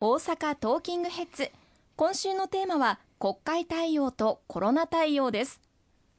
大阪トーキングヘッズ。今週のテーマは国会対応とコロナ対応です。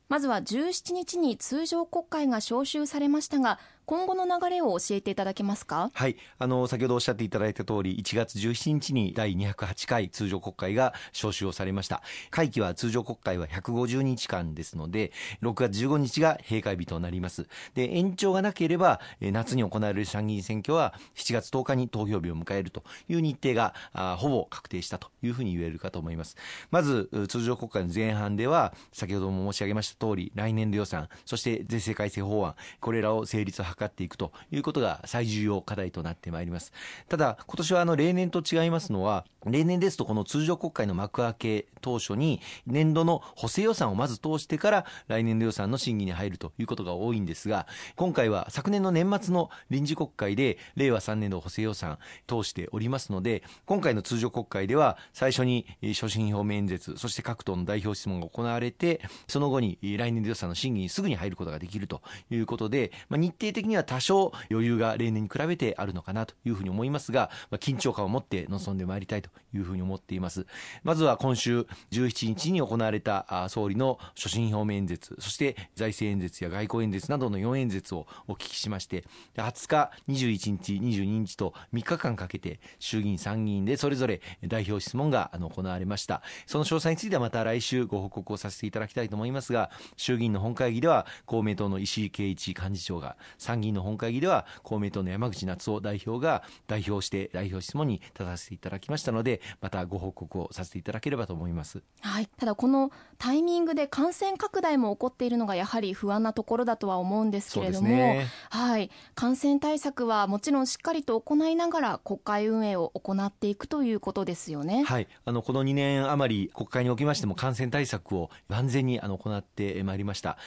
まずは17日に通常国会が召集されましたが今後の流れを教えていただけますか？はい。あの先ほどおっしゃっていただいた通り1月17日に第208回通常国会が召集をされました。会期は通常国会は150日間ですので6月15日が閉会日となります。で延長がなければ夏に行われる参議院選挙は7月10日に投票日を迎えるという日程があほぼ確定したというふうに言えるかと思います。まず通常国会の前半では先ほども申し上げました通り来年度予算そして税制改正法案これらを成立を図かっていくということが最重要課題となってまいります。ただ、今年はあの例年と違いますのは、例年ですとこの通常国会の幕開け当初に年度の補正予算をまず通してから来年度予算の審議に入るということが多いんですが、今回は昨年の年末の臨時国会で令和3年度補正予算通しておりますので、今回の通常国会では最初に所信表明演説、そして各党の代表質問が行われて、その後に来年度予算の審議にすぐに入ることができるということで、まあ、日程的には多少余裕が例年に比べてあるのかなというふうに思いますが、まあ、緊張感を持って臨んでまいりたいというふうに思っています。まずは今週17日に行われた総理の所信表明演説、そして財政演説や外交演説などの4演説をお聞きしまして、20日、21日、22日と3日間かけて衆議院、参議院でそれぞれ代表質問が行われました。その詳細についてはまた来週ご報告をさせていただきたいと思いますが、衆議院の本会議では公明党の石井啓一幹事長が、参議院の本会議では公明党の山口夏夫代表が代表して代表質問に立たせていただきましたので、またご報告をさせていただければと思います。はい、ただこのタイミングで感染拡大も起こっているのがやはり不安なところだとは思うんですけれども、ね、はい、感染対策はもちろんしっかりと行いながら国会運営を行っていくということですよね。はい、あのこの2年余り国会におきましても感染対策を万全にあの行ってまいりました。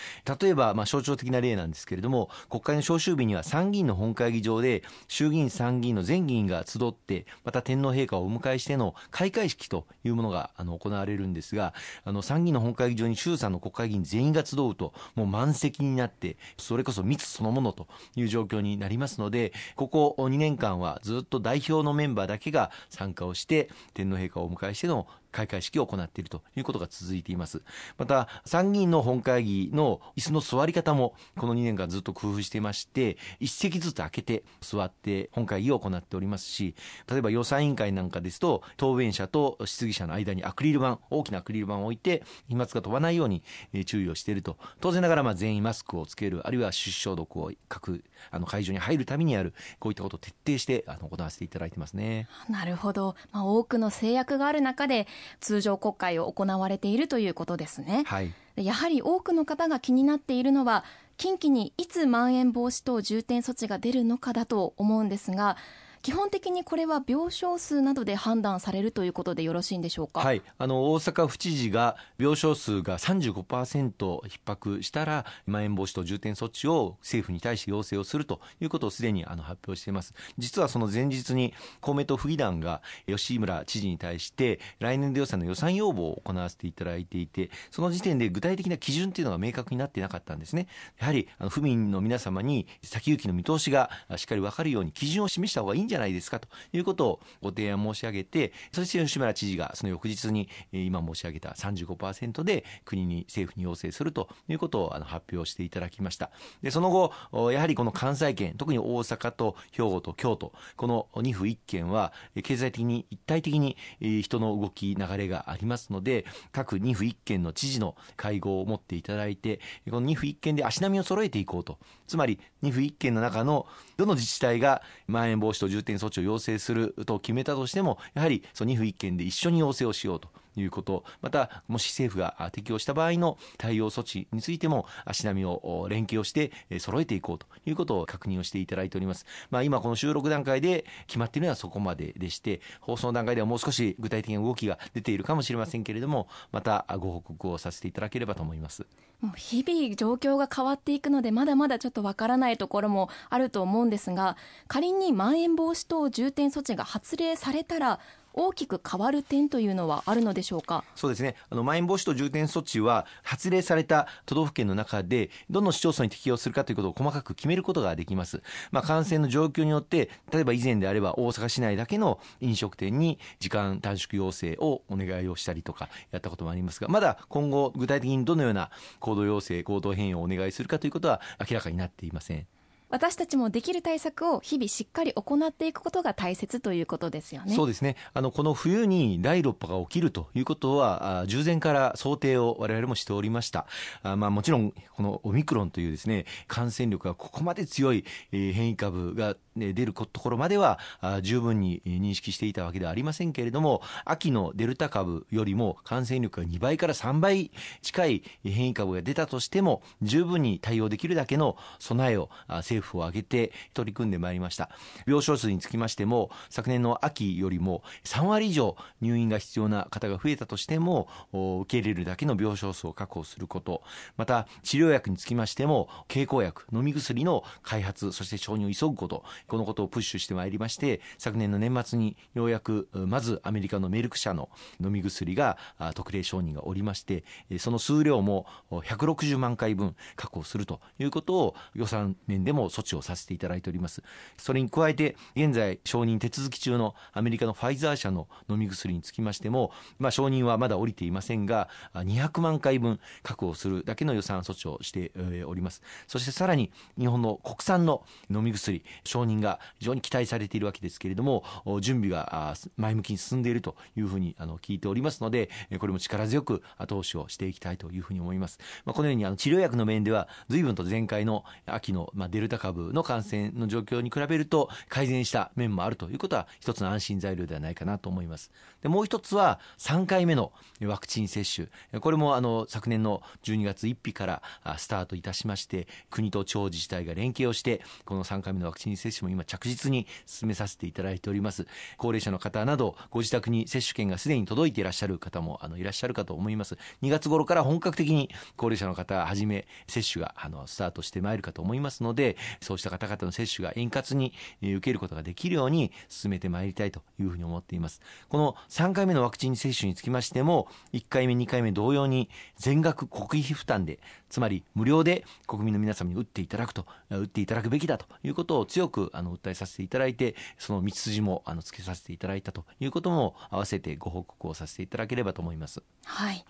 例えばまあ象徴的な例なんですけれども、国会の召集日には参議院の本会議場で衆議院参議院の全議員が集ってまた天皇陛下をお迎えしての開会式というものがあの行われるんですがあの参議院の本会議場に衆参の国会議員全員が集うともう満席になってそれこそ密そのものという状況になりますのでここ2年間はずっと代表のメンバーだけが参加をして天皇陛下をお迎えしての開会式を行っているということが続いています。また、参議院の本会議の椅子の座り方も、この2年間ずっと工夫していまして、一席ずつ空けて座って本会議を行っておりますし、例えば予算委員会なんかですと、答弁者と質疑者の間にアクリル板、大きなアクリル板を置いて、飛沫が飛ばないように注意をしていると。当然ながら、ま全員マスクをつける、あるいは手指消毒を各あの会場に入るためにある、こういったことを徹底してあの行わせていただいてますね。なるほど。まあ、多くの制約がある中で、通常国会を行われているということですね。はい、やはり多くの方が気になっているのは近畿にいつまん延防止等重点措置が出るのかだと思うんですが基本的にこれは病床数などで判断されるということでよろしいんでしょうか、はい、あの大阪府知事が病床数が35%逼迫したらまん延防止等重点措置を政府に対して要請をするということをすでにあの発表しています。実はその前日に公明党府議団が吉村知事に対して来年度予算の予算要望を行わせていただいていてその時点で具体的な基準というのが明確になってなかったんですね。やはりあの府民の皆様に先行きの見通しがしっかり分かるように基準を示した方がいいんじゃないですかということをご提案申し上げて、そして吉村知事がその翌日に今申し上げた35%で国に政府に要請するということをあの発表していただきました。で、その後、やはりこの関西圏、特に大阪と兵庫と京都、この2府1県は経済的に一体的に人の動き、流れがありますので、各2府1県の知事の会合を持っていただいて、この2府1県で足並みを揃えていこうと。つまり2府1県の中のどの自治体がまん延防止等重点措置を要請すると決めたとしてもやはりその2府1県で一緒に要請をしようと。いうこと、また、もし政府が適用した場合の対応措置についても、足並みを連携をして揃えていこうということを確認をしていただいております。まあ、今この収録段階で決まっているのはそこまででして、放送段階ではもう少し具体的な動きが出ているかもしれませんけれども、またご報告をさせていただければと思います。もう日々状況が変わっていくので、まだまだちょっとわからないところもあると思うんですが、仮にまん延防止等重点措置が発令されたら、大きく変わる点というのはあるのでしょうか？そうですね。あのまん延防止等重点措置は発令された都道府県の中でどの市町村に適用するかということを細かく決めることができます、まあ、感染の状況によって例えば以前であれば大阪市内だけの飲食店に時間短縮要請をお願いをしたりとかやったこともありますがまだ今後具体的にどのような行動要請行動変容をお願いするかということは明らかになっていません。私たちもできる対策を日々しっかり行っていくことが大切ということですよね。そうですね。あの、この冬に第6波が起きるということは、従前から想定を我々もしておりました。あまあもちろん、このオミクロンというですね、感染力がここまで強い、変異株が出るところまでは十分に認識していたわけではありませんけれども秋のデルタ株よりも感染力が2倍から3倍近い変異株が出たとしても十分に対応できるだけの備えを政府を挙げて取り組んでまいりました。病床数につきましても昨年の秋よりも3割以上入院が必要な方が増えたとしても受け入れるだけの病床数を確保すること。また治療薬につきましても経口薬飲み薬の開発そして承認を急ぐこと。このことをプッシュしてまいりまして昨年の年末にようやくまずアメリカのメルク社の飲み薬が特例承認がおりましてその数量も160万回分確保するということを予算面でも措置をさせていただいておりますそれに加えて現在承認手続き中のアメリカのファイザー社の飲み薬につきましても、まあ、承認はまだ降りていませんが200万回分確保するだけの予算措置をしておりますそしてさらに日本の国産の飲み薬承認が非常に期待されているわけですけれども準備が前向きに進んでいるというふうにあの聞いておりますのでこれも力強く後押しをしていきたいというふうに思います、まあ、このようにあの治療薬の面では随分と前回の秋の、まあ、デルタ株の感染の状況に比べると改善した面もあるということは一つの安心材料ではないかなと思います。でもう一つは3回目のワクチン接種。これもあの昨年の12月1日からスタートいたしまして国と地方自治体が連携をしてこの3回目のワクチン接種も今着実に進めさせていただいております。高齢者の方などご自宅に接種券がすでに届いていらっしゃる方もあのいらっしゃるかと思います。2月頃から本格的に高齢者の方はじめ接種があのスタートしてまいるかと思いますのでそうした方々の接種が円滑に受けることができるように進めてまいりたいというふうに思っていますこの3回目のワクチン接種につきましても1回目2回目同様に全額国費負担でつまり無料で国民の皆様に打っていただくと打っていただくべきだということを強くあの訴えさせていただいてその道筋もあのつけさせていただいたということも合わせてご報告をさせていただければと思います。はい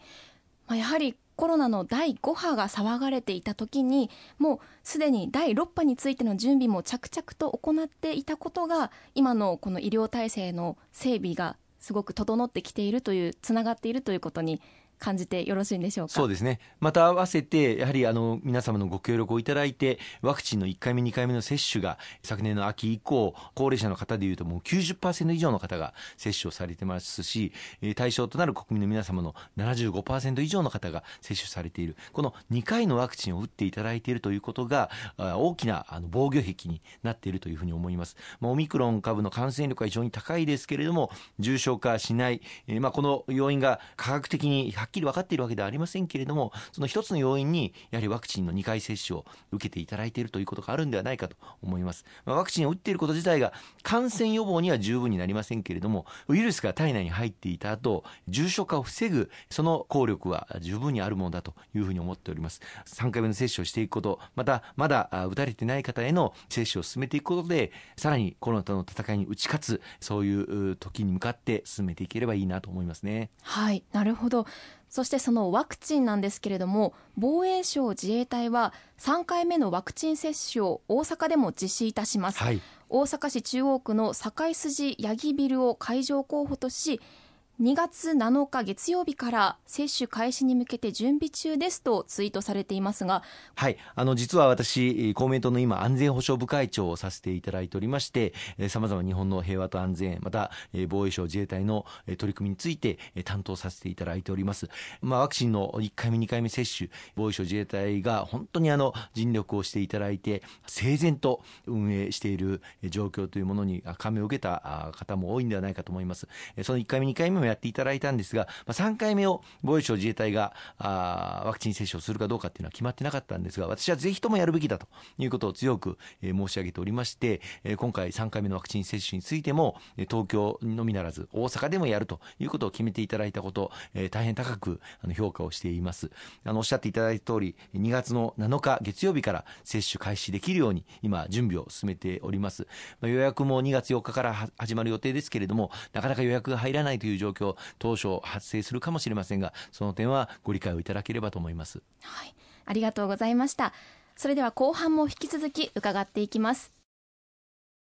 まあ、やはりコロナの第5波が騒がれていた時にもうすでに第6波についての準備も着々と行っていたことが今のこの医療体制の整備がすごく整ってきているというつながっているということに感じてよろしいんでしょうか？そうですね。また合わせてやはりあの皆様のご協力をいただいてワクチンの1回目2回目の接種が昨年の秋以降高齢者の方でいうともう90%以上の方が接種をされてますし対象となる国民の皆様の75%以上の方が接種されている。この2回のワクチンを打っていただいているということが大きなあの防御壁になっているというふうに思います、まあ、オミクロン株の感染力は非常に高いですけれども重症化しない、えまあ、この要因が科学的にはっきり分かっているわけではありませんけれどもその一つの要因にやはりワクチンの2回接種を受けていただいているということがあるんではないかと思います、まあ、ワクチンを打っていること自体が感染予防には十分になりませんけれどもウイルスが体内に入っていた後重症化を防ぐその効力は十分にあるものだというふうに思っております。3回目の接種をしていくことまたまだ打たれてない方への接種を進めていくことでさらにコロナとの戦いに打ち勝つそういう時に向かって進めていければいいなと思いますね。はいなるほど。そしてそのワクチンなんですけれども防衛省自衛隊は3回目のワクチン接種を大阪でも実施いたします、はい、大阪市中央区の堺筋八木ビルを会場候補とし2月7日月曜日から接種開始に向けて準備中ですとツイートされていますがはい。あの実は私公明党の今安全保障部会長をさせていただいておりましてさまざま日本の平和と安全また防衛省自衛隊の取り組みについて担当させていただいております、まあ、ワクチンの1回目2回目接種防衛省自衛隊が本当にあの尽力をしていただいて整然と運営している状況というものに感銘を受けた方も多いんではないかと思います。その1回目2回目もやっていただいたんですが、まあ、3回目を防衛省自衛隊があワクチン接種をするかどうかっていうのは決まってなかったんですが、私はぜひともやるべきだということを強く、えー、申し上げておりまして、えー、今回3回目のワクチン接種についても、東京のみならず大阪でもやるということを決めていただいたこと、えー、大変高くあの評価をしています。あの、おっしゃっていただいた通り、2月の7日月曜日から接種開始できるように今準備を進めております。まあ、予約も2月4日から始まる予定ですけれども、なかなか予約が入らないという状況、当初発生するかもしれませんが、その点はご理解をいただければと思います。はい。ありがとうございました。それでは後半も引き続き伺っていきます。